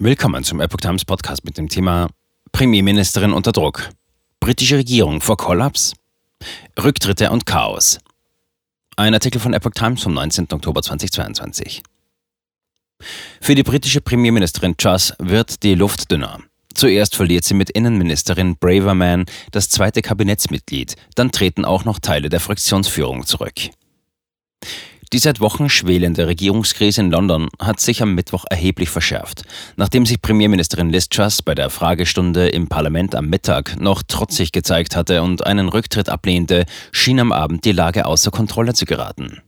Willkommen zum Epoch Times Podcast mit dem Thema Premierministerin unter Druck. Britische Regierung vor Kollaps? Rücktritte und Chaos. Ein Artikel von Epoch Times vom 19. Oktober 2022. Für die britische Premierministerin Truss wird die Luft dünner. Zuerst verliert sie mit Innenministerin Braverman das zweite Kabinettsmitglied, dann treten auch noch Teile der Fraktionsführung zurück. Die seit Wochen schwelende Regierungskrise in London hat sich am Mittwoch erheblich verschärft. Nachdem sich Premierministerin Liz Truss bei der Fragestunde im Parlament am Mittag noch trotzig gezeigt hatte und einen Rücktritt ablehnte, schien am Abend die Lage außer Kontrolle zu geraten.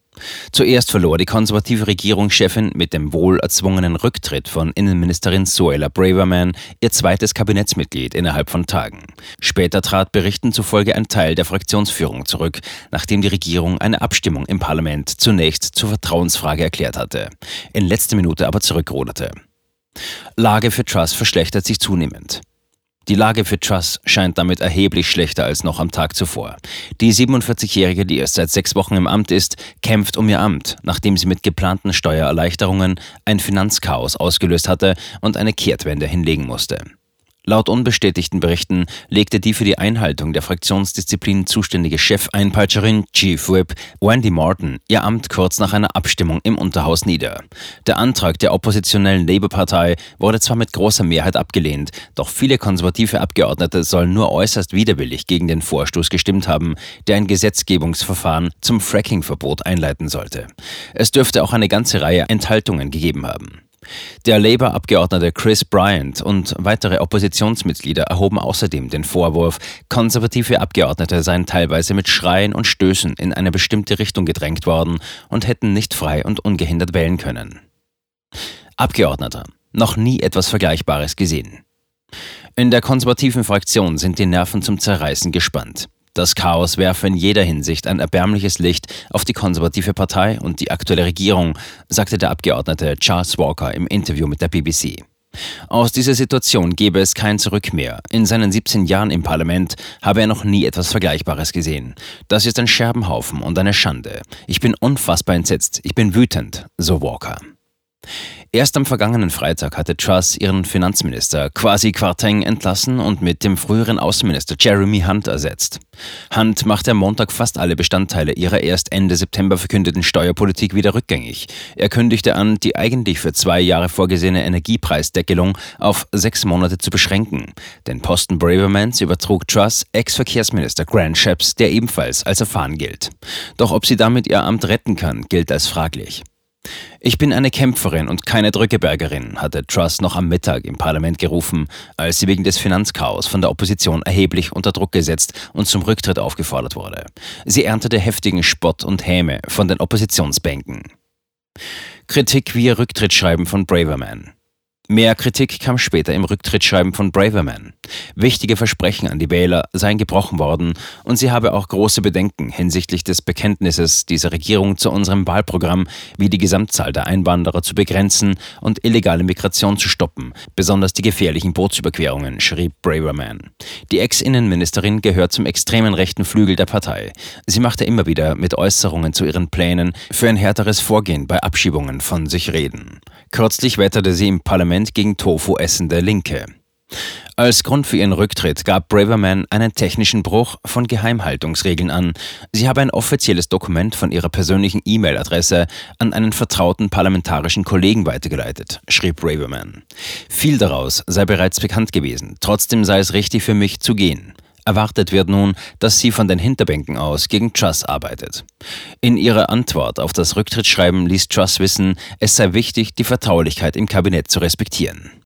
Zuerst verlor die konservative Regierungschefin mit dem wohl erzwungenen Rücktritt von Innenministerin Suella Braverman ihr zweites Kabinettsmitglied innerhalb von Tagen. Später trat Berichten zufolge ein Teil der Fraktionsführung zurück, nachdem die Regierung eine Abstimmung im Parlament zunächst zur Vertrauensfrage erklärt hatte, in letzter Minute aber zurückruderte. Lage für Truss verschlechtert sich zunehmend. Die Lage für Truss scheint damit erheblich schlechter als noch am Tag zuvor. Die 47-Jährige, die erst seit sechs Wochen im Amt ist, kämpft um ihr Amt, nachdem sie mit geplanten Steuererleichterungen ein Finanzchaos ausgelöst hatte und eine Kehrtwende hinlegen musste. Laut unbestätigten Berichten legte die für die Einhaltung der Fraktionsdisziplin zuständige Chefeinpeitscherin Chief Whip Wendy Morton ihr Amt kurz nach einer Abstimmung im Unterhaus nieder. Der Antrag der oppositionellen Labour-Partei wurde zwar mit großer Mehrheit abgelehnt, doch viele konservative Abgeordnete sollen nur äußerst widerwillig gegen den Vorstoß gestimmt haben, der ein Gesetzgebungsverfahren zum Fracking-Verbot einleiten sollte. Es dürfte auch eine ganze Reihe Enthaltungen gegeben haben. Der Labour-Abgeordnete Chris Bryant und weitere Oppositionsmitglieder erhoben außerdem den Vorwurf, konservative Abgeordnete seien teilweise mit Schreien und Stößen in eine bestimmte Richtung gedrängt worden und hätten nicht frei und ungehindert wählen können. Abgeordneter. Noch nie etwas Vergleichbares gesehen. In der konservativen Fraktion sind die Nerven zum Zerreißen gespannt. Das Chaos werfe in jeder Hinsicht ein erbärmliches Licht auf die konservative Partei und die aktuelle Regierung, sagte der Abgeordnete Charles Walker im Interview mit der BBC. Aus dieser Situation gebe es kein Zurück mehr. In seinen 17 Jahren im Parlament habe er noch nie etwas Vergleichbares gesehen. Das ist ein Scherbenhaufen und eine Schande. Ich bin unfassbar entsetzt. Ich bin wütend, so Walker. Erst am vergangenen Freitag hatte Truss ihren Finanzminister Kwasi Kwarteng entlassen und mit dem früheren Außenminister Jeremy Hunt ersetzt. Hunt machte am Montag fast alle Bestandteile ihrer erst Ende September verkündeten Steuerpolitik wieder rückgängig. Er kündigte an, die eigentlich für zwei Jahre vorgesehene Energiepreisdeckelung auf sechs Monate zu beschränken. Den Posten Bravermans übertrug Truss Ex-Verkehrsminister Grant Shapps, der ebenfalls als erfahren gilt. Doch ob sie damit ihr Amt retten kann, gilt als fraglich. Ich bin eine Kämpferin und keine Drückebergerin, hatte Truss noch am Mittag im Parlament gerufen, als sie wegen des Finanzchaos von der Opposition erheblich unter Druck gesetzt und zum Rücktritt aufgefordert wurde. Sie erntete heftigen Spott und Häme von den Oppositionsbänken. Kritik via Rücktrittsschreiben von Braverman. Mehr Kritik kam später im Rücktrittsschreiben von Braverman. Wichtige Versprechen an die Wähler seien gebrochen worden und sie habe auch große Bedenken hinsichtlich des Bekenntnisses dieser Regierung zu unserem Wahlprogramm, wie die Gesamtzahl der Einwanderer zu begrenzen und illegale Migration zu stoppen, besonders die gefährlichen Bootsüberquerungen, schrieb Braverman. Die Ex-Innenministerin gehört zum extremen rechten Flügel der Partei. Sie machte immer wieder mit Äußerungen zu ihren Plänen für ein härteres Vorgehen bei Abschiebungen von sich reden. Kürzlich wetterte sie im Parlament gegen Tofu essende Linke. Als Grund für ihren Rücktritt gab Braverman einen technischen Bruch von Geheimhaltungsregeln an. Sie habe ein offizielles Dokument von ihrer persönlichen E-Mail-Adresse an einen vertrauten parlamentarischen Kollegen weitergeleitet, schrieb Braverman. Viel daraus sei bereits bekannt gewesen, trotzdem sei es richtig für mich zu gehen. Erwartet wird nun, dass sie von den Hinterbänken aus gegen Truss arbeitet. In ihrer Antwort auf das Rücktrittsschreiben ließ Truss wissen, es sei wichtig, die Vertraulichkeit im Kabinett zu respektieren.